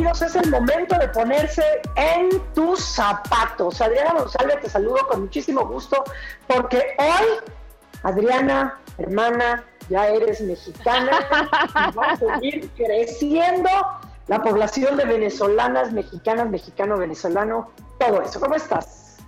Es el momento de ponerse en tus zapatos. Adriana González, te saludo con muchísimo gusto porque hoy, Adriana, hermana, ya eres mexicana y va a seguir creciendo la población de venezolanas, mexicanas, mexicano, venezolano, todo eso. ¿Cómo estás?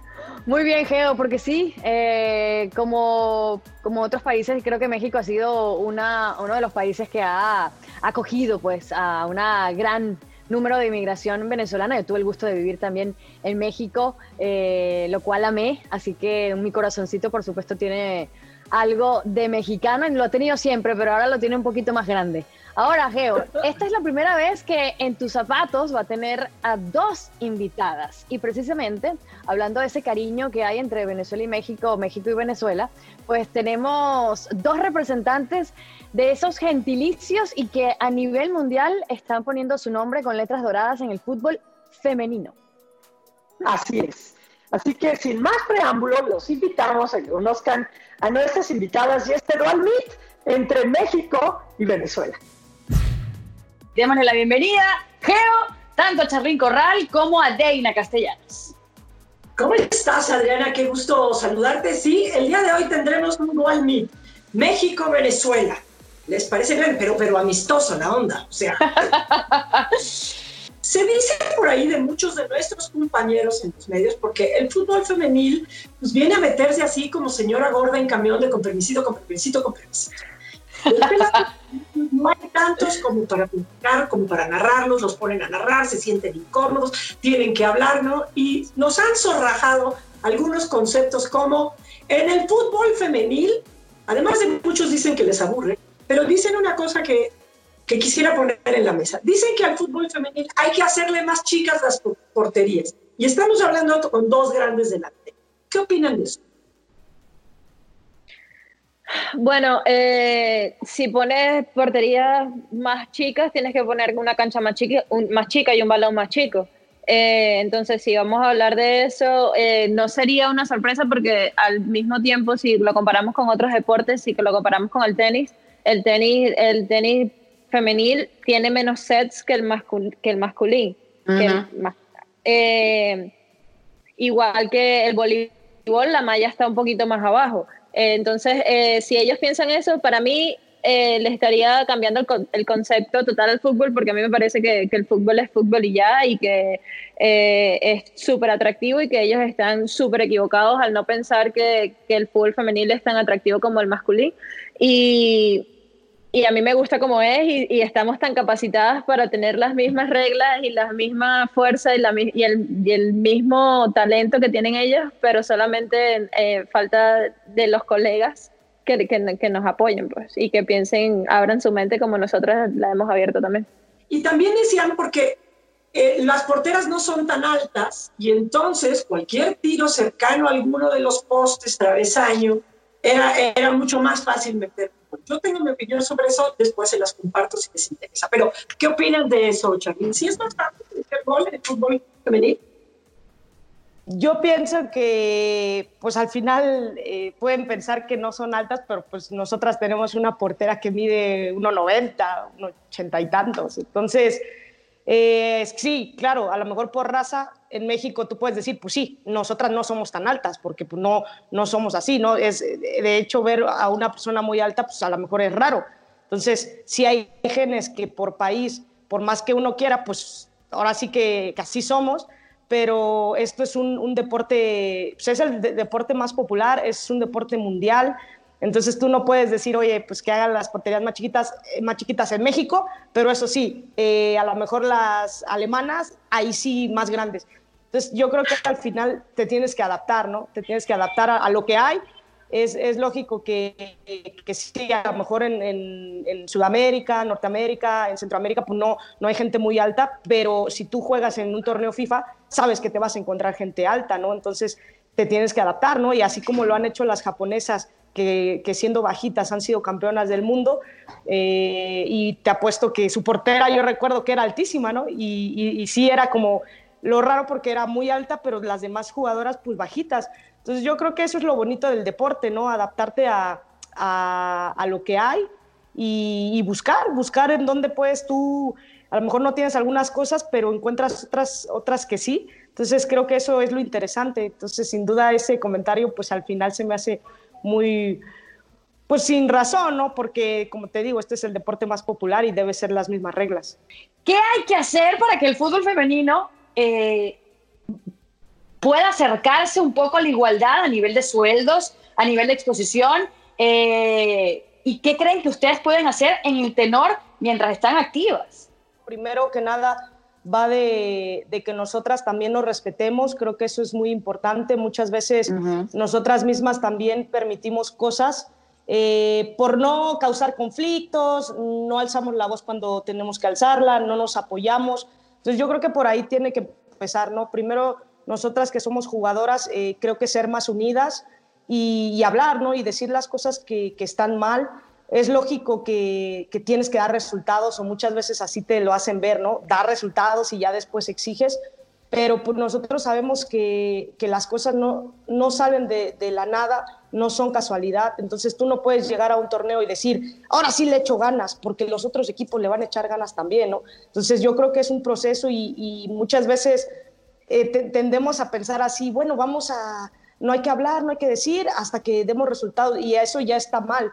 Muy bien, Geo, porque sí, eh, como, como otros países, creo que México ha sido una, uno de los países que ha acogido pues, a una gran número de inmigración venezolana. Yo tuve el gusto de vivir también en México, eh, lo cual amé, así que mi corazoncito, por supuesto, tiene algo de mexicano, lo ha tenido siempre, pero ahora lo tiene un poquito más grande. Ahora, Geo, esta es la primera vez que en tus zapatos va a tener a dos invitadas. Y precisamente, hablando de ese cariño que hay entre Venezuela y México, México y Venezuela, pues tenemos dos representantes de esos gentilicios y que a nivel mundial están poniendo su nombre con letras doradas en el fútbol femenino. Así es. Así que sin más preámbulo, los invitamos a que conozcan a nuestras invitadas y este dual meet entre México y Venezuela. Démosle la bienvenida, Geo, tanto a Charlín Corral como a Deina Castellanos. ¿Cómo estás, Adriana? Qué gusto saludarte. Sí, el día de hoy tendremos un dual meet. México-Venezuela. ¿Les parece bien? Pero, pero amistoso la onda. O sea. Se dice por ahí de muchos de nuestros compañeros en los medios, porque el fútbol femenil pues, viene a meterse así como señora gorda en camión de con permisito, con permisito, con permisito. No hay tantos como para publicar, como para narrarlos, los ponen a narrar, se sienten incómodos, tienen que hablar, ¿no? Y nos han zorrajado algunos conceptos como en el fútbol femenil, además de muchos dicen que les aburre, pero dicen una cosa que, que quisiera poner en la mesa. Dicen que al fútbol femenil hay que hacerle más chicas las porterías. Y estamos hablando con dos grandes delante. ¿Qué opinan de eso? Bueno, eh, si pones porterías más chicas, tienes que poner una cancha más chica, más chica y un balón más chico. Eh, entonces, si vamos a hablar de eso, eh, no sería una sorpresa porque al mismo tiempo, si lo comparamos con otros deportes, si lo comparamos con el tenis, el tenis, el tenis femenil tiene menos sets que el, que el masculino. igual que el voleibol, la malla está un poquito más abajo. Eh, entonces, eh, si ellos piensan eso, para mí eh, les estaría cambiando el, concepto total al fútbol, porque a mí me parece que, el fútbol es fútbol y ya, y que es súper atractivo y que ellos están súper equivocados al no pensar que, que, el fútbol femenil es tan atractivo como el masculino. Y, y a mí me gusta como es y, estamos tan capacitadas para tener las mismas reglas y la misma fuerza y, la, y, el, y el, mismo talento que tienen ellos, pero solamente eh, falta de los colegas que, que, que, nos apoyen pues, y que piensen, abran su mente como nosotras la hemos abierto también. Y también decían porque eh, las porteras no son tan altas y entonces cualquier tiro cercano a alguno de los postes travesaño era, era mucho más fácil meter yo tengo mi opinión sobre eso, después se las comparto si les interesa. Pero, ¿qué opinan de eso, Charly? ¿Sí es más fácil el fútbol femenino? Yo pienso que, pues al final eh, pueden pensar que no son altas, pero pues nosotras tenemos una portera que mide 1,90, 1,80 y tantos. Entonces, eh, sí, claro, a lo mejor por raza en México tú puedes decir, pues sí, nosotras no somos tan altas, porque pues no, no somos así, ¿no? Es, de hecho, ver a una persona muy alta, pues a lo mejor es raro. Entonces, sí hay genes que por país, por más que uno quiera, pues ahora sí que, así somos, pero esto es un, deporte, pues es el deporte más popular, es un deporte mundial, entonces tú no puedes decir, oye, pues que hagan las porterías más chiquitas, eh, más chiquitas en México, pero eso sí, eh, a lo mejor las alemanas, ahí sí más grandes. Entonces yo creo que al final te tienes que adaptar, ¿no? Te tienes que adaptar a, lo que hay. es, es lógico que, que, sí, a lo mejor en, en, Sudamérica, Norteamérica, en Centroamérica, pues no, no hay gente muy alta, pero si tú juegas en un torneo FIFA, sabes que te vas a encontrar gente alta, ¿no? Entonces te tienes que adaptar, ¿no? Y así como lo han hecho las japonesas, que, siendo bajitas han sido campeonas del mundo, eh, y te apuesto que su portera, yo recuerdo que era altísima, ¿no? Y, y, y sí era como lo raro porque era muy alta, pero las demás jugadoras pues bajitas. Entonces yo creo que eso es lo bonito del deporte, ¿no? Adaptarte a, a, lo que hay y, buscar, buscar en dónde puedes tú, a lo mejor no tienes algunas cosas, pero encuentras otras, otras que sí. Entonces creo que eso es lo interesante. Entonces sin duda ese comentario pues al final se me hace muy, pues sin razón, ¿no? Porque como te digo, este es el deporte más popular y debe ser las mismas reglas. ¿Qué hay que hacer para que el fútbol femenino eh, pueda acercarse un poco a la igualdad a nivel de sueldos, a nivel de exposición. Eh, ¿Y qué creen que ustedes pueden hacer en el tenor mientras están activas? Primero que nada, va de, que nosotras también nos respetemos, creo que eso es muy importante. Muchas veces nosotras mismas también permitimos cosas eh, por no causar conflictos, no alzamos la voz cuando tenemos que alzarla, no nos apoyamos. Entonces yo creo que por ahí tiene que empezar, ¿no? Primero nosotras que somos jugadoras, eh, creo que ser más unidas y, hablar, ¿no? Y decir las cosas que, están mal. Es lógico que, tienes que dar resultados o muchas veces así te lo hacen ver, ¿no? Dar resultados y ya después exiges, pero pues nosotros sabemos que, las cosas no, no salen de, la nada, no son casualidad, entonces tú no puedes llegar a un torneo y decir, ahora sí le echo ganas, porque los otros equipos le van a echar ganas también, ¿no? Entonces yo creo que es un proceso y, y muchas veces eh, tendemos a pensar así, bueno, vamos a, no hay que hablar, no hay que decir hasta que demos resultados y eso ya está mal,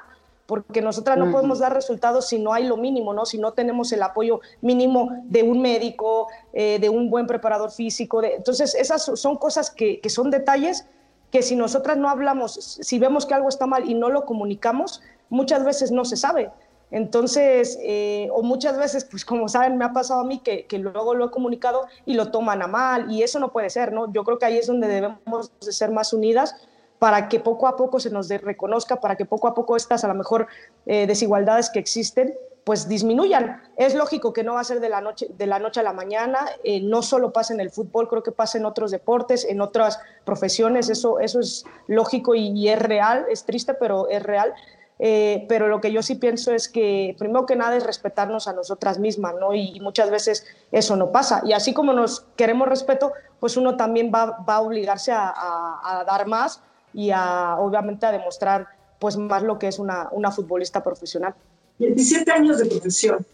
porque nosotras no podemos dar resultados si no hay lo mínimo, ¿no? Si no tenemos el apoyo mínimo de un médico, eh, de un buen preparador físico. De, entonces, esas son cosas que, que son detalles que si nosotras no hablamos, si vemos que algo está mal y no lo comunicamos, muchas veces no se sabe. Entonces, eh, o muchas veces, pues como saben, me ha pasado a mí que, luego lo he comunicado y lo toman a mal y eso no puede ser, ¿no? Yo creo que ahí es donde debemos de ser más unidas para que poco a poco se nos reconozca, para que poco a poco estas a lo mejor eh, desigualdades que existen pues disminuyan. Es lógico que no va a ser de la noche, de la noche a la mañana, eh, no solo pasa en el fútbol, creo que pasa en otros deportes, en otras profesiones, eso, eso es lógico y, es real, es triste, pero es real eh, pero lo que yo sí pienso es que, primero que nada, es respetarnos a nosotras mismas, ¿no? Y, muchas veces eso no pasa. Y así como nos queremos respeto, pues uno también va, va a obligarse a, dar más y a, obviamente, a demostrar pues más lo que es una, una futbolista profesional. 17 años de profesión.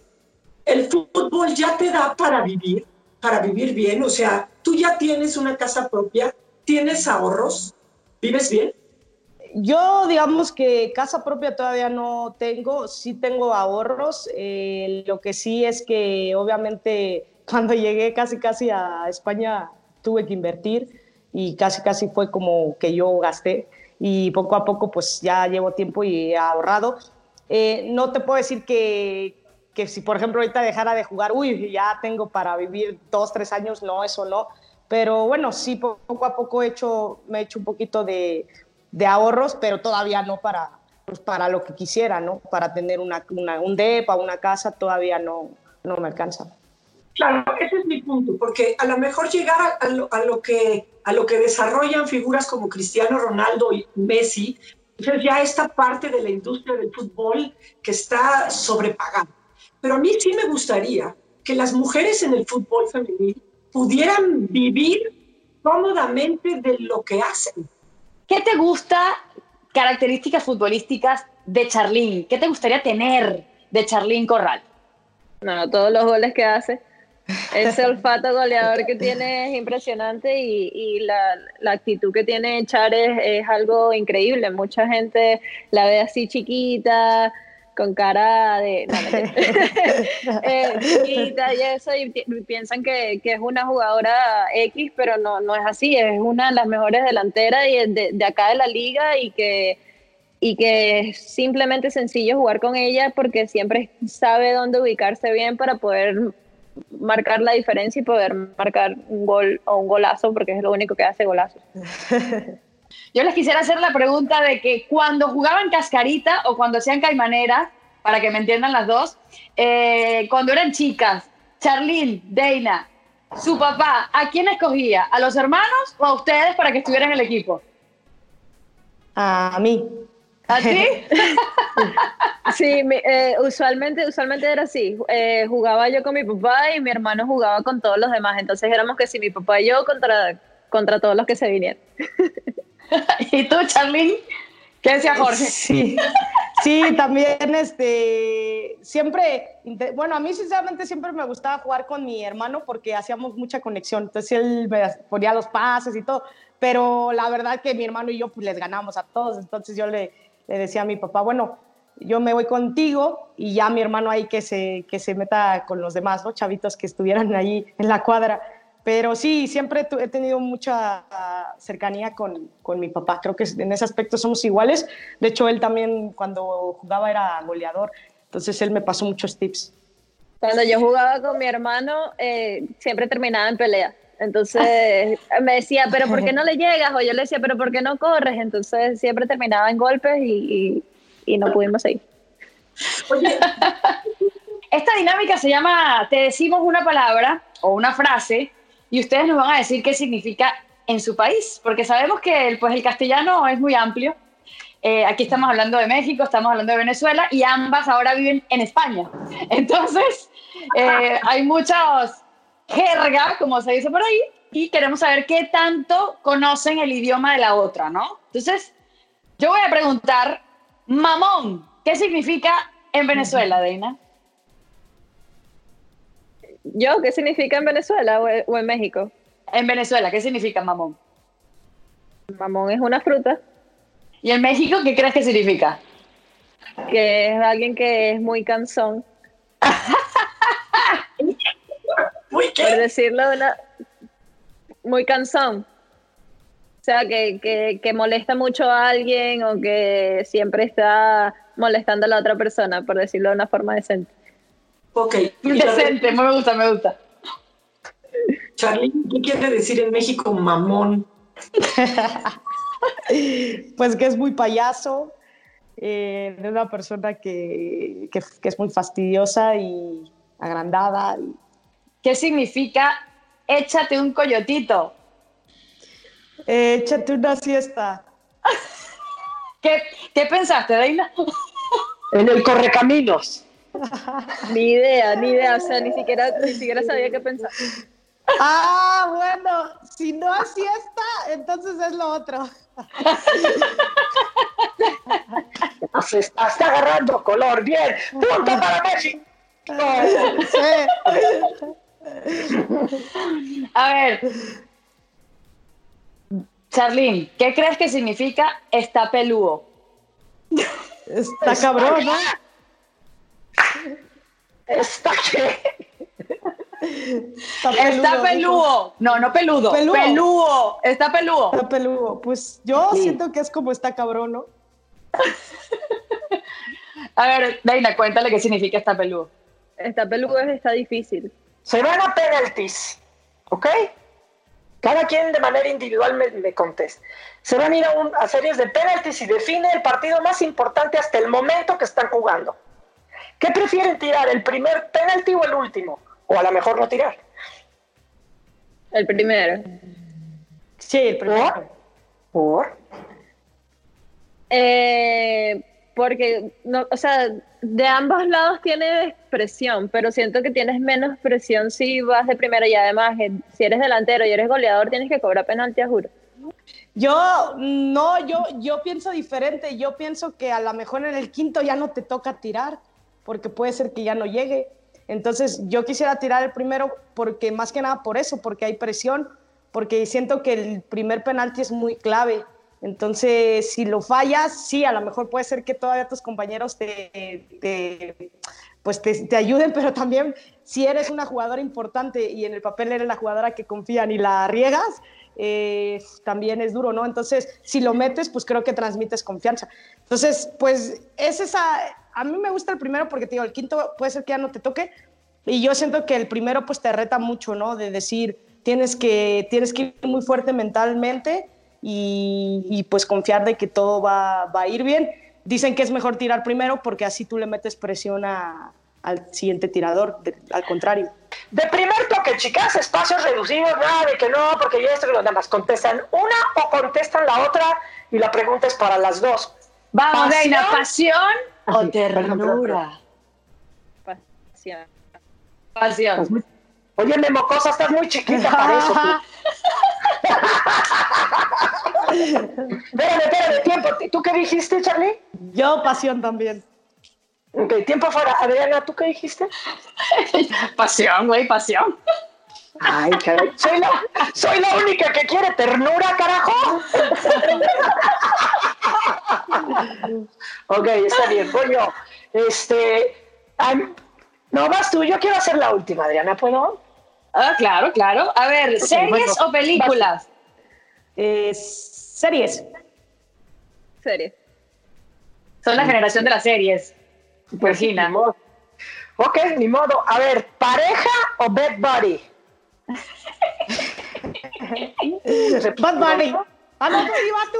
El fútbol ya te da para vivir, para vivir bien. O sea, tú ya tienes una casa propia, tienes ahorros, vives bien yo digamos que casa propia todavía no tengo, sí tengo ahorros, eh, lo que sí es que obviamente cuando llegué casi casi a España tuve que invertir y casi casi fue como que yo gasté y poco a poco pues ya llevo tiempo y he ahorrado. Eh, no te puedo decir que, que si por ejemplo ahorita dejara de jugar, uy, ya tengo para vivir dos, tres años, no, eso no. Pero bueno, sí, poco a poco he hecho, me he hecho un poquito de, de ahorros, pero todavía no para, pues para lo que quisiera, ¿no? Para tener una, un DEPA, una casa, todavía no, no me alcanza. Claro, ese es mi punto, porque a lo mejor llegar a, lo, a, lo, que, a lo que desarrollan figuras como Cristiano Ronaldo y Messi, entonces ya esta parte de la industria del fútbol que está sobrepagada. Pero a mí sí me gustaría que las mujeres en el fútbol femenil pudieran vivir cómodamente de lo que hacen. ¿Qué te gusta, características futbolísticas de Charlín? ¿Qué te gustaría tener de Charlín Corral? No, todos los goles que hace. Ese olfato goleador que tiene es impresionante y, la, actitud que tiene Char es, algo increíble. Mucha gente la ve así chiquita, con cara de eh, chiquita y eso, y piensan que, es una jugadora X, pero no, no es así, es una de las mejores delanteras de, de acá de la liga y que, y que es simplemente sencillo jugar con ella porque siempre sabe dónde ubicarse bien para poder marcar la diferencia y poder marcar un gol o un golazo porque es lo único que hace golazo. Yo les quisiera hacer la pregunta de que cuando jugaban cascarita o cuando hacían caimanera, para que me entiendan las dos, eh, cuando eran chicas, Charlene, Deina, su papá, ¿a quién escogía? ¿A los hermanos o a ustedes para que estuvieran en el equipo? A mí. ¿A ti? Sí, mi- eh, usualmente, usualmente era así. Eh, jugaba yo con mi papá y mi hermano jugaba con todos los demás. Entonces éramos que si mi papá y yo contra, contra todos los que se vinieran. ¿Y tú, Charlene? ¿Qué decía Jorge? Sí, sí, también este, siempre, bueno, a mí sinceramente siempre me gustaba jugar con mi hermano porque hacíamos mucha conexión, entonces él me ponía los pases y todo, pero la verdad que mi hermano y yo pues les ganamos a todos, entonces yo le, le decía a mi papá, bueno, yo me voy contigo y ya mi hermano ahí que se, que se meta con los demás. Chavitos que estuvieran ahí en la cuadra. Pero sí, siempre he tenido mucha ah, cercanía con, con mi papá. Creo que en ese aspecto somos iguales. De hecho, él también cuando jugaba era goleador. Entonces, él me pasó muchos tips. Cuando yo jugaba con mi hermano, eh, siempre terminaba en pelea. Entonces me decía, pero ¿por qué no le llegas? O yo le decía, pero ¿por qué no corres? Entonces siempre terminaba en golpes y, y- y no pudimos seguir. Esta dinámica se llama Te decimos una palabra o una frase y ustedes nos van a decir qué significa en su país, porque sabemos que el, pues, el castellano es muy amplio. Eh, aquí estamos hablando de México, estamos hablando de Venezuela y ambas ahora viven en España. Entonces, eh, hay muchos jerga, como se dice por ahí, y queremos saber qué tanto conocen el idioma de la otra, ¿no? Entonces, yo voy a preguntar, mamón, ¿qué significa en Venezuela, Deina? ¿Yo qué significa en Venezuela o, o en México? En Venezuela, ¿qué significa mamón? Mamón es una fruta, ¿Y en México qué crees que significa? que es alguien que es muy cansón, Por decirlo de una... Muy cansón. O sea, que, que, que molesta mucho a alguien o que siempre está molestando a la otra persona, por decirlo de una forma decente. Ok. Decente, me gusta, me gusta. Charly, ¿qué quiere decir en México mamón? Pues que es muy payaso, eh, de una persona que, que- que es muy fastidiosa y agrandada. y- ¿Qué significa échate un coyotito? Eh, échate una siesta. ¿Qué, qué pensaste, Deina? En el correcaminos. Ni idea, ni idea, o sea, ni siquiera, ni siquiera sabía qué pensar. Ah, bueno, si no es siesta, entonces es lo otro. Nos está, está agarrando color. Bien. Punto para México. Sí. A ver. Charlene, ¿qué crees que significa está peludo? Está cabrón, ¿no? ¿Está qué? Está Está peludo. No, no peludo. Peludo. Peludo. Está peludo. Está peludo. Pues yo siento que es como está cabrón, ¿no? A ver, Deina, cuéntale qué significa está peludo. Está peludo, es- está difícil. Se van a penaltis. ¿Ok? Cada quien de manera individual me, me contesta. Se van a ir a, un- a series de penaltis y define el partido más importante hasta el momento que están jugando. ¿Qué prefieren tirar, el primer penalti o el último? O a lo mejor no tirar. El primero. Sí, el primero. ¿Por? ¿Por? Eh, porque, no, o sea, de ambos lados tiene presión, pero siento que tienes menos presión si vas de primera y además, eh, si eres delantero y eres goleador, tienes que cobrar penalti, a juro. Yo, no, yo, yo pienso diferente. Yo pienso que a lo mejor en el quinto ya no te toca tirar, porque puede ser que ya no llegue. Entonces, yo quisiera tirar el primero porque más que nada por eso, porque hay presión, porque siento que el primer penalti es muy clave. Entonces, si lo fallas, sí, a lo mejor puede ser que todavía tus compañeros te, te- pues te, te ayuden, pero también si eres una jugadora importante y en el papel eres la jugadora que confían y la riegas, eh, también es duro, ¿no? Entonces, si lo metes, pues creo que transmites confianza. Entonces, pues es esa, a mí me gusta el primero porque te digo, el quinto puede ser que ya no te toque y yo siento que el primero pues te reta mucho, ¿no? De decir, tienes que, tienes que ir muy fuerte mentalmente y, y, pues confiar de que todo va, va, a ir bien. Dicen que es mejor tirar primero porque así tú le metes presión a, al siguiente tirador, de, al contrario. De primer toque, chicas, espacios reducidos, nada de que no, porque ya esto que los demás contestan una o contestan la otra y la pregunta es para las dos. Vamos, Reina, ¿pasión o ternura? Pasión. Pasión. Oye, Memocosa, estás muy chiquita para eso. Espérame, espérame, tiempo. ¿Tú qué dijiste, Charlie? Yo, pasión también. Ok, tiempo fuera. Adriana, ¿tú qué dijiste? pasión, güey, pasión. Ay, caray. ¿Soy la, soy la única que quiere ternura, carajo. ok, está bien. Voy yo. Este. no, vas tú. Yo quiero hacer la última, Adriana. ¿Puedo? Ah, claro, claro. A ver, ¿series o películas? Eh, series. Series. Son la generación de las series. Pues sí, ni modo. Ok, ni modo. A ver, ¿pareja o bed buddy? bad buddy. Ah, no, pues iba tú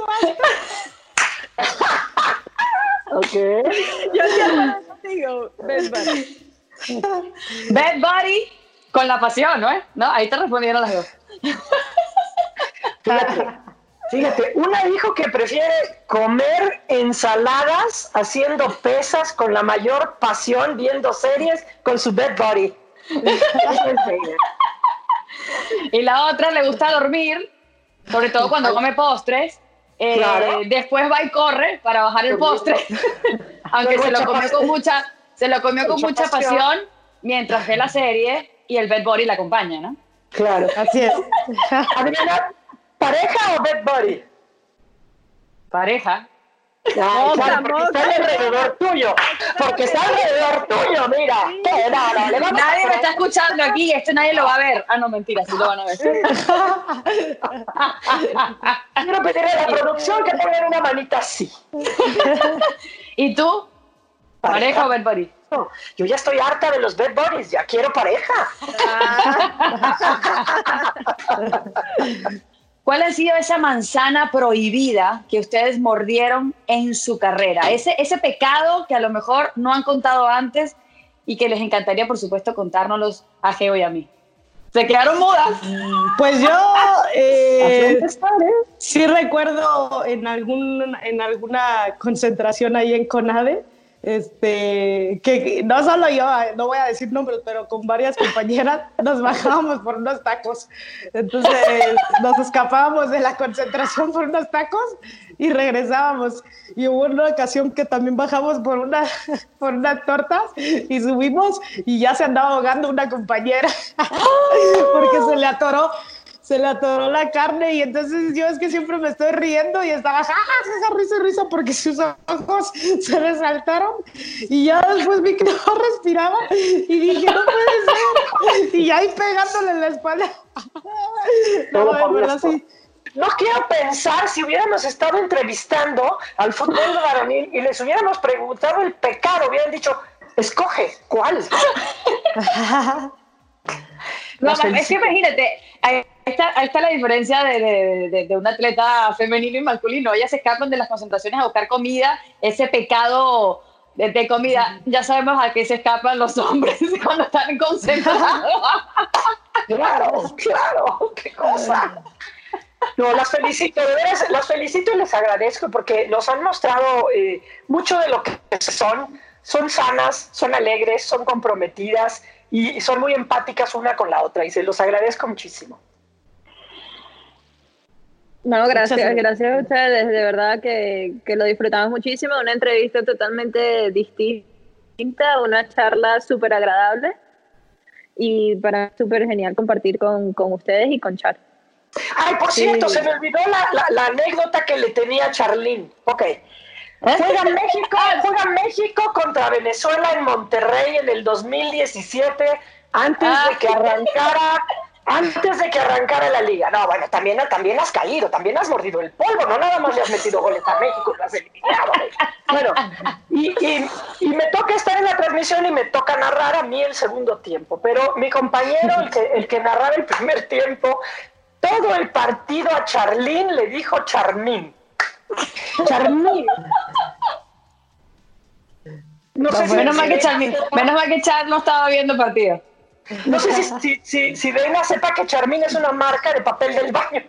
Ok. Yo ya digo, bed buddy. Bed buddy con la pasión, ¿no? ¿no? Ahí te respondieron las dos. Fíjate, fíjate, una dijo que prefiere comer ensaladas haciendo pesas con la mayor pasión viendo series con su bed body. y la otra le gusta dormir, sobre todo cuando come postres. Eh, después va y corre para bajar el postre, aunque se lo comió con mucha, se lo comió con mucha pasión mientras ve la serie y el bed body la acompaña, ¿no? Claro. Así es. Adriana, ¿pareja o bed body? Pareja. Ay, claro, porque está alrededor tuyo. Porque está alrededor tuyo, mira. No, no, le vamos nadie me está escuchando aquí, esto nadie lo va a ver. Ah, no, mentira, sí lo van a ver. Quiero pedirle a la producción que pongan una manita así. ¿Y tú? ¿Pareja o bed body? Yo ya estoy harta de los bed buddies, ya quiero pareja. ¿Cuál ha sido esa manzana prohibida que ustedes mordieron en su carrera? Ese, ese pecado que a lo mejor no han contado antes y que les encantaría, por supuesto, contárnoslos a Geo y a mí. ¿Se quedaron mudas? Pues yo eh, sí recuerdo en, algún, en alguna concentración ahí en CONADE este, que no solo yo, no voy a decir nombres, pero con varias compañeras nos bajábamos por unos tacos. Entonces nos escapábamos de la concentración por unos tacos y regresábamos. Y hubo una ocasión que también bajamos por, una, por unas tortas y subimos y ya se andaba ahogando una compañera porque se le atoró se le atoró la carne y entonces yo es que siempre me estoy riendo y estaba esa risa, risa porque sus ojos se resaltaron y ya después vi que no respiraba y dije, no puede ser. Y ahí pegándole en la espalda. No, de verdad sí. No quiero pensar si hubiéramos estado entrevistando al fútbol varonil y les hubiéramos preguntado el pecado, hubieran dicho, escoge, ¿cuál? No, es que imagínate, ahí está, está la diferencia de, de, un atleta femenino y masculino. Ellas se escapan de las concentraciones a buscar comida, ese pecado de, comida. Ya sabemos a qué se escapan los hombres cuando están concentrados. claro, claro, qué cosa. No, las felicito, de las felicito y les agradezco porque nos han mostrado eh, mucho de lo que son. Son sanas, son alegres, son comprometidas y son muy empáticas una con la otra y se los agradezco muchísimo. No, gracias, gracias a ustedes, de verdad que, que lo disfrutamos muchísimo, una entrevista totalmente distinta, una charla súper agradable y para súper genial compartir con, con, ustedes y con Char. Ay, por cierto, se me olvidó la, la, anécdota que le tenía a Charlene. Ok. Juega México, juega México contra Venezuela en Monterrey en el 2017, antes de que arrancara, antes de que arrancara la liga. No, bueno, también, también has caído, también has mordido el polvo, no nada más le has metido goles a México, lo has eliminado. Bueno, y, y, y, me toca estar en la transmisión y me toca narrar a mí el segundo tiempo, pero mi compañero, el que, el que narraba el primer tiempo, todo el partido a Charlín le dijo Charmín. Charmín. No sé si- menos, mal que Char, menos mal que Char no estaba viendo partido. No sé si, si, si, si Dana sepa que Charmín es una marca de papel del baño.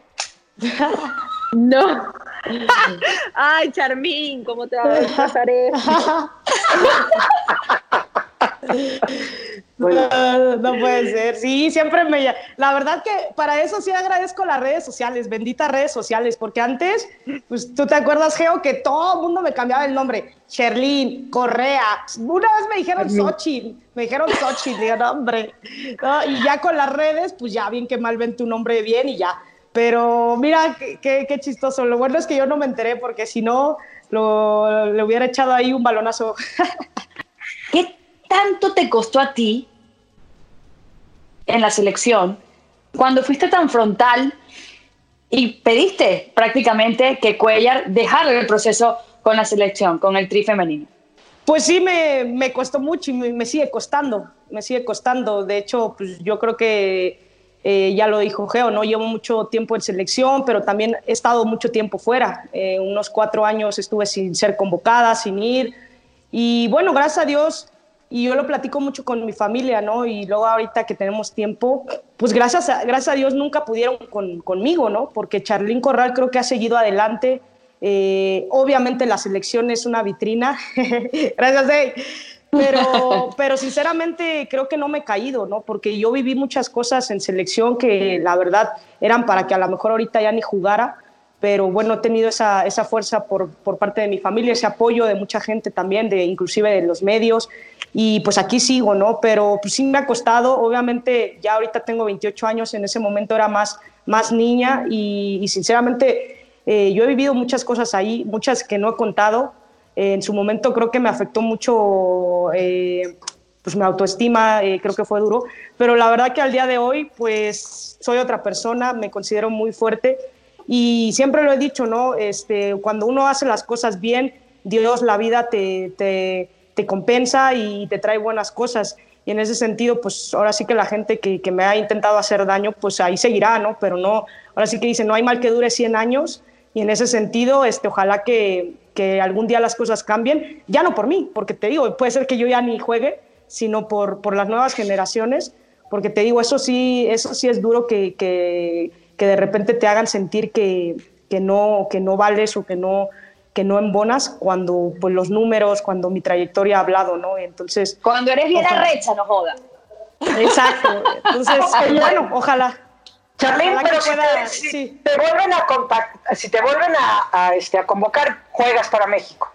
No. Ay, Charmín, ¿cómo te va a pasar No, no puede ser. Sí, siempre me. La verdad que para eso sí agradezco las redes sociales, benditas redes sociales, porque antes, pues tú te acuerdas, Geo, que todo el mundo me cambiaba el nombre. Sherlyn, Correa. Una vez me dijeron Xochitl, me dijeron Xochitl, digo, no, hombre. No, y ya con las redes, pues ya bien que mal ven tu nombre bien y ya. Pero mira, qué, qué- qué chistoso. Lo bueno es que yo no me enteré, porque si no, lo- le hubiera echado ahí un balonazo. ¿Qué tanto te costó a ti en la selección cuando fuiste tan frontal y pediste prácticamente que Cuellar dejara el proceso con la selección, con el tri femenino? Pues sí, me, me costó mucho y me, me sigue costando, me sigue costando. De hecho, pues yo creo que eh, ya lo dijo Geo, ¿no? Llevo mucho tiempo en selección, pero también he estado mucho tiempo fuera. Eh, unos cuatro años estuve sin ser convocada, sin ir. Y bueno, gracias a Dios, y yo lo platico mucho con mi familia, ¿no? Y luego ahorita que tenemos tiempo, pues gracias a, gracias a Dios nunca pudieron con- conmigo, ¿no? Porque Charlín Corral creo que ha seguido adelante. Eh, obviamente la selección es una vitrina. gracias, Ey. Pero, pero sinceramente creo que no me he caído, ¿no? Porque yo viví muchas cosas en selección que la verdad eran para que a lo mejor ahorita ya ni jugara pero bueno, he tenido esa, esa fuerza por, por parte de mi familia, ese apoyo de mucha gente también, de, inclusive de los medios, y pues aquí sigo, ¿no? Pero pues sí me ha costado, obviamente ya ahorita tengo 28 años, en ese momento era más, más niña y, y sinceramente eh, yo he vivido muchas cosas ahí, muchas que no he contado, Eh, en su momento creo que me afectó mucho eh, pues mi autoestima, eh, creo que fue duro, pero la verdad que al día de hoy pues soy otra persona, me considero muy fuerte y siempre lo he dicho, ¿no? Este, cuando uno hace las cosas bien, Dios, la vida te, te, te compensa y te trae buenas cosas. Y en ese sentido, pues ahora sí que la gente que, que me ha intentado hacer daño, pues ahí seguirá, ¿no? Pero no, ahora sí que dicen, no hay mal que dure 100 años. Y en ese sentido, este, ojalá que, que algún día las cosas cambien. Ya no por mí, porque te digo, puede ser que yo ya ni juegue, sino por, por las nuevas generaciones. Porque te digo, eso sí, eso sí es duro que, que, que de repente te hagan sentir que, que, no, que no vales o que no, que no embonas cuando pues, los números, cuando mi trayectoria ha hablado, ¿no? Entonces... Cuando eres bien ojalá- arrecha, no joda. Exacto. Entonces, bueno, ojalá. Charlene, Ojalá pero que si, pueda- te, si sí. te vuelven a contact- si te vuelven a, a, este, a convocar, juegas para México.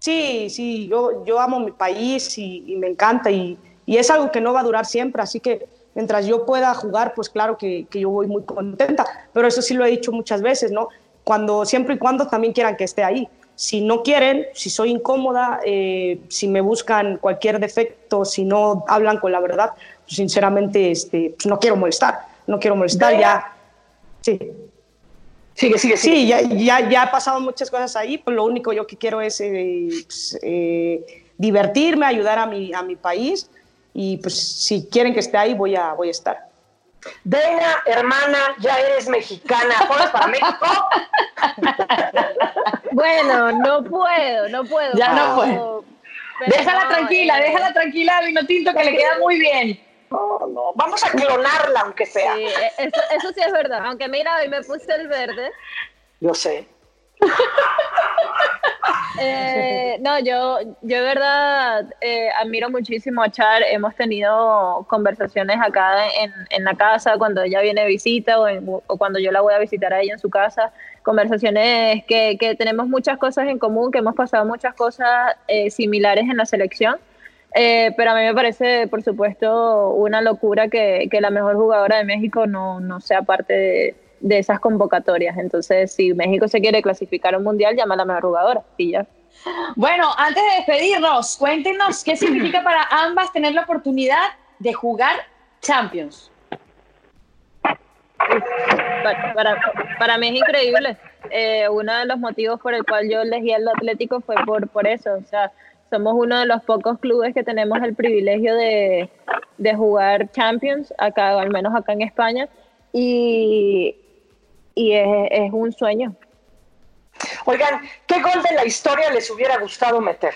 Sí, sí, yo, yo amo mi país y, y me encanta y, y es algo que no va a durar siempre, así que mientras yo pueda jugar, pues claro que, que yo voy muy contenta, pero eso sí lo he dicho muchas veces, ¿no? Cuando, siempre y cuando también quieran que esté ahí. Si no quieren, si soy incómoda, eh, si me buscan cualquier defecto, si no hablan con la verdad, pues sinceramente este, pues no quiero molestar, no quiero molestar, ya. Sí. Sigue, sigue, sigue. Sí, ya, ya, ya ha pasado muchas cosas ahí, pues lo único yo que quiero es eh, pues, eh, divertirme, ayudar a mi, a mi país y pues si quieren que esté ahí voy a, voy a estar. Dena, hermana, ya eres mexicana. ¿Juegas para México? Bueno, no puedo, no puedo. Ya no puedo. pero Déjala no, tranquila, eh, déjala tranquila, vino tinto, que le queda muy bien. No, no. Vamos a clonarla, aunque sea. Sí, eh, eso, eso sí es verdad. Aunque mira, hoy me puse el verde. Yo sé. Eh, no, yo, yo de verdad eh, admiro muchísimo a Char. Hemos tenido conversaciones acá en, en la casa cuando ella viene de visita o cuando yo la voy a visitar a ella en su casa. Conversaciones que, que tenemos muchas cosas en común, que hemos pasado muchas cosas eh, similares en la selección. Eh, pero a mí me parece, por supuesto, una locura que, que la mejor jugadora de México no, no sea parte de, de esas convocatorias. Entonces, si México se quiere clasificar a un mundial, llama a la mejor jugadora y ya. Bueno, antes de despedirnos, cuéntenos qué significa para ambas tener la oportunidad de jugar Champions. Para, para, para mí es increíble. Eh, uno de los motivos por el cual yo elegí al Atlético fue por, por eso. O sea, somos uno de los pocos clubes que tenemos el privilegio de, de jugar Champions, acá, al menos acá en España. Y, y es, es un sueño. Oigan, ¿qué gol de la historia les hubiera gustado meter?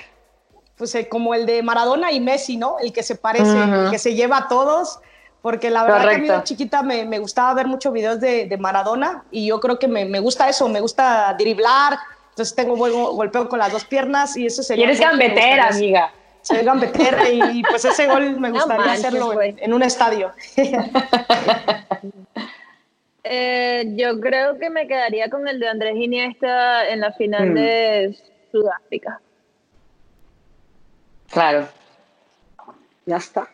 Pues eh, como el de Maradona y Messi, ¿no? El que se parece, el que se lleva a todos. Porque la verdad que a mí de chiquita me, me, gustaba ver muchos videos de, de Maradona y yo creo que me, me, gusta eso, me gusta driblar, entonces tengo golpeo con las dos piernas y eso sería... Y eres gambetera, amiga. Soy gambetera y pues ese gol me gustaría no hacerlo en, en, un estadio. eh, yo creo que me quedaría con el de Andrés Iniesta en la final mm. de Sudáfrica. Claro. Ya está.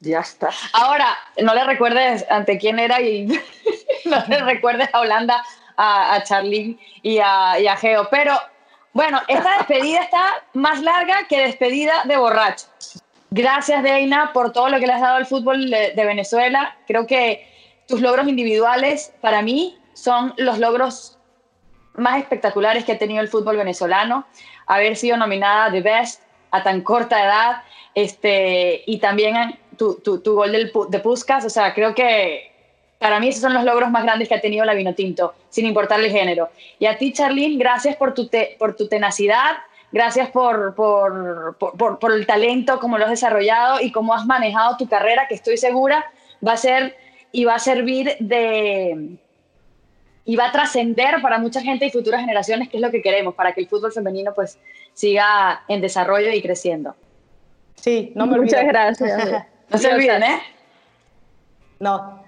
Ya está. Ahora, no le recuerdes ante quién era y no le recuerdes a Holanda, a, a y a, y a Geo. Pero bueno, esta despedida está más larga que despedida de borracho. Gracias, Deina, por todo lo que le has dado al fútbol de, de Venezuela. Creo que tus logros individuales, para mí, son los logros más espectaculares que ha tenido el fútbol venezolano. Haber sido nominada The Best a tan corta edad este, y también tu, tu, tu gol de Puskas, o sea, creo que para mí esos son los logros más grandes que ha tenido la Vinotinto, sin importar el género. Y a ti, Charlene, gracias por tu, por tu tenacidad, gracias por, por, por, por, el talento, cómo lo has desarrollado y cómo has manejado tu carrera, que estoy segura va a ser y va a servir de y va a trascender para mucha gente y futuras generaciones, que es lo que queremos, para que el fútbol femenino pues siga en desarrollo y creciendo. Sí, no me Muchas gracias. no se olviden, ¿eh? No.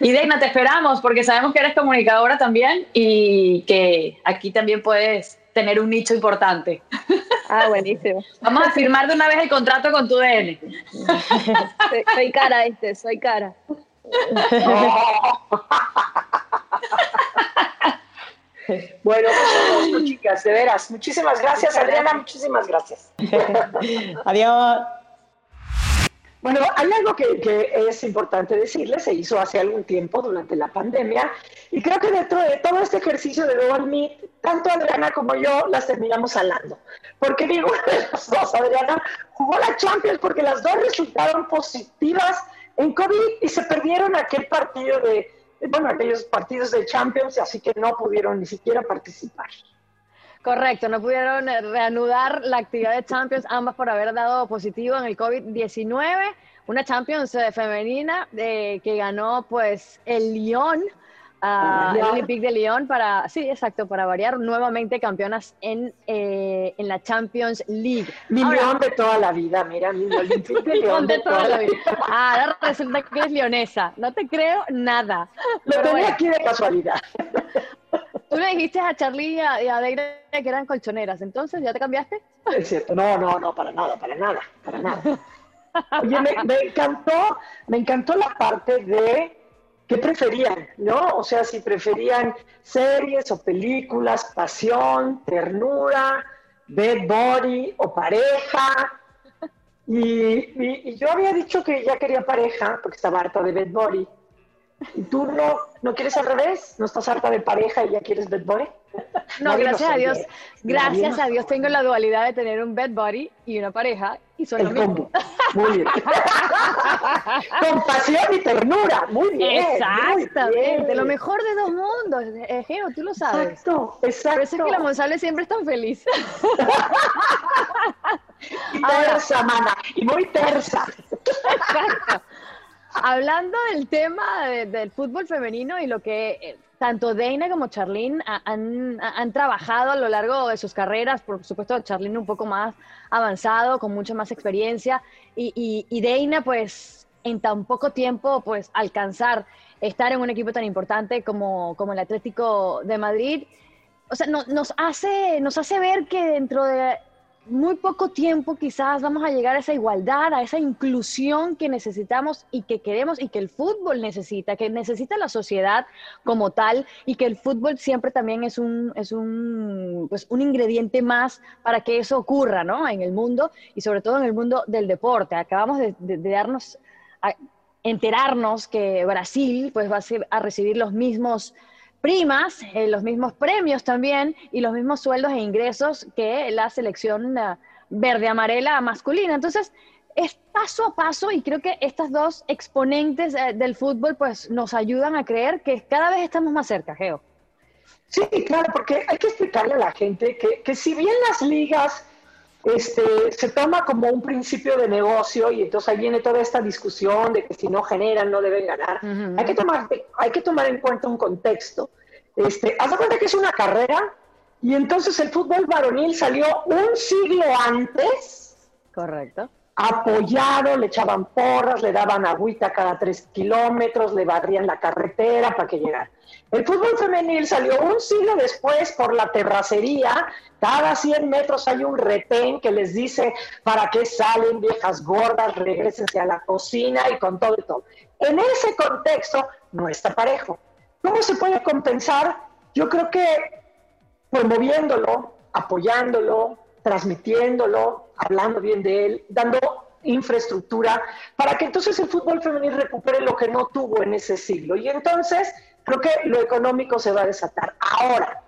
Y Deina, te esperamos porque sabemos que eres comunicadora también y que aquí también puedes tener un nicho importante. Ah, buenísimo. Vamos a firmar de una vez el contrato con tu DN. Soy, soy cara, este, soy cara. Bueno, pues, chicas, de veras. Muchísimas gracias, Adriana. Muchísimas gracias. Adiós. Bueno, hay algo que, que, es importante decirles, se hizo hace algún tiempo durante la pandemia, y creo que dentro de todo este ejercicio de Google Meet, tanto Adriana como yo las terminamos hablando. Porque digo, de las dos, Adriana jugó la Champions porque las dos resultaron positivas en COVID y se perdieron aquel partido de, bueno, aquellos partidos de Champions, así que no pudieron ni siquiera participar. Correcto, no pudieron reanudar la actividad de Champions, ambas por haber dado positivo en el COVID-19. Una Champions eh, femenina eh, que ganó pues el Lyon, uh, el Olympique de Lyon para, sí, exacto, para variar, nuevamente campeonas en, eh, en la Champions League. Mi ahora, Lyon de toda la vida, mira, mi Olympique de Lyon de, toda, toda la vida. vida. Ah, ahora resulta que es leonesa, no te creo nada. Lo tenía bueno. aquí de casualidad. Tú le dijiste a Charlie y a, y a que eran colchoneras, entonces, ¿ya te cambiaste? Es cierto, no, no, no, para nada, para nada, para nada. Oye, me, me encantó, me encantó la parte de qué preferían, ¿no? O sea, si preferían series o películas, pasión, ternura, bed body o pareja. Y, y, yo había dicho que ya quería pareja porque estaba harta de bed body. ¿Y tú no, no quieres al revés? ¿No estás harta de pareja y ya quieres bed body? No, Nadie gracias a Dios, gracias a Dios tengo la dualidad de tener un bed body y una pareja y son El lo mismo. Muy bien. Compasión y ternura, muy bien. Exactamente, muy bien. lo mejor de dos mundos. Eh, Geo, tú lo sabes. Exacto, exacto. Por eso es que la Monsalve siempre es tan feliz. y tersa, mana, y muy tersa. Exacto. Hablando del tema de, del fútbol femenino y lo que eh, tanto Deina como Charlene han, han, trabajado a lo largo de sus carreras, por supuesto Charlene un poco más avanzado, con mucha más experiencia, y, y, Deina pues en tan poco tiempo pues alcanzar estar en un equipo tan importante como, como el Atlético de Madrid, o sea, no, nos, hace, nos hace ver que dentro de muy poco tiempo quizás vamos a llegar a esa igualdad, a esa inclusión que necesitamos y que queremos y que el fútbol necesita, que necesita la sociedad como tal y que el fútbol siempre también es un, es un, pues un ingrediente más para que eso ocurra ¿no? en el mundo y sobre todo en el mundo del deporte. Acabamos de, darnos, a enterarnos que Brasil pues va a, ser, a recibir los mismos primas, eh, los mismos premios también y los mismos sueldos e ingresos que la selección uh, verde-amarela masculina. Entonces, es paso a paso y creo que estas dos exponentes eh, del fútbol pues nos ayudan a creer que cada vez estamos más cerca, Geo. Sí, claro, porque hay que explicarle a la gente que, que si bien las ligas este, se toma como un principio de negocio y entonces ahí viene toda esta discusión de que si no generan no deben ganar. hay, que tomar, hay que tomar en cuenta un contexto. Este, haz de cuenta que es una carrera y entonces el fútbol varonil salió un siglo antes. Correcto apoyado, le echaban porras, le daban agüita cada tres kilómetros, le barrían la carretera para que llegara. El fútbol femenil salió un siglo después por la terracería. Cada 100 metros hay un retén que les dice para qué salen viejas gordas, regresense a la cocina y con todo y todo. En ese contexto no está parejo. ¿Cómo se puede compensar? Yo creo que promoviéndolo, apoyándolo, transmitiéndolo, hablando bien de él, dando infraestructura para que entonces el fútbol femenil recupere lo que no tuvo en ese siglo. Y entonces creo que lo económico se va a desatar. Ahora,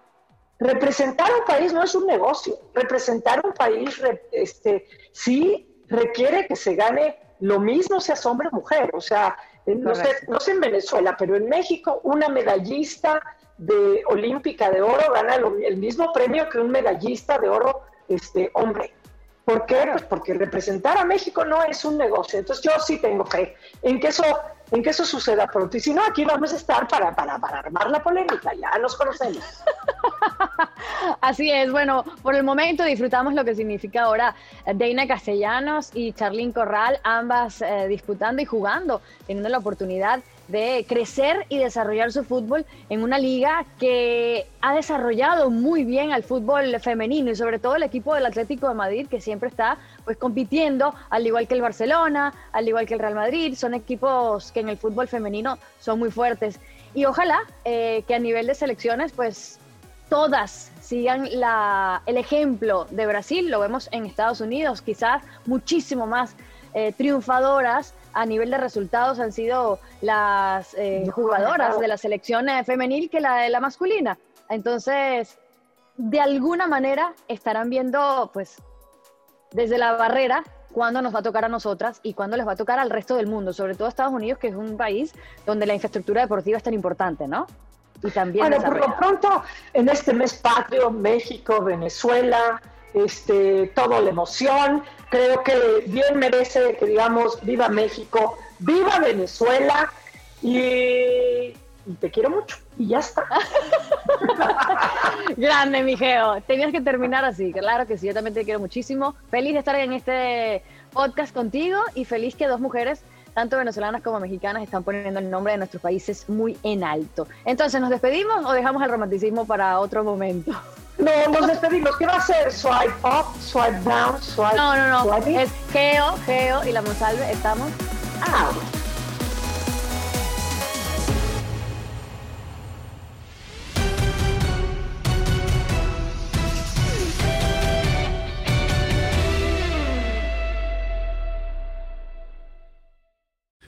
representar un país no es un negocio. Representar un país este, sí requiere que se gane lo mismo seas hombre o mujer. O sea, no sé, no sé en Venezuela, pero en México una medallista de olímpica de oro gana el mismo premio que un medallista de oro este hombre. ¿Por qué? Pues porque representar a México no es un negocio. Entonces yo sí tengo fe en que eso, en que eso suceda pronto. Y si no, aquí vamos a estar para, para, para armar la polémica, ya nos conocemos. Así es, bueno, por el momento disfrutamos lo que significa ahora Deina Castellanos y Charlín Corral, ambas eh, disputando y jugando, teniendo la oportunidad de crecer y desarrollar su fútbol en una liga que ha desarrollado muy bien al fútbol femenino y sobre todo el equipo del Atlético de Madrid que siempre está pues compitiendo al igual que el Barcelona, al igual que el Real Madrid, son equipos que en el fútbol femenino son muy fuertes. Y ojalá eh, que a nivel de selecciones pues todas sigan la, el ejemplo de Brasil, lo vemos en Estados Unidos, quizás muchísimo más eh, triunfadoras a nivel de resultados han sido las eh, jugadoras de la selección eh, femenil que la de la masculina. Entonces, de alguna manera estarán viendo, pues, desde la barrera cuándo nos va a tocar a nosotras y cuándo les va a tocar al resto del mundo, sobre todo a Estados Unidos, que es un país donde la infraestructura deportiva es tan importante, ¿no? Y también bueno, por lo pronto, en este mes patrio, México, Venezuela, este, toda la emoción. Creo que bien merece que digamos, viva México, viva Venezuela y, te quiero mucho. Y ya está. Grande, mi Geo. Tenías que terminar así. Claro que sí, yo también te quiero muchísimo. Feliz de estar en este podcast contigo y feliz que dos mujeres tanto venezolanas como mexicanas están poniendo el nombre de nuestros países muy en alto. Entonces, ¿nos despedimos o dejamos el romanticismo para otro momento? No, nos despedimos. ¿Qué va a ser? ¿Swipe up? ¿Swipe down? ¿Swipe No, no, no. Es Geo, Geo y la Monsalve. Estamos out.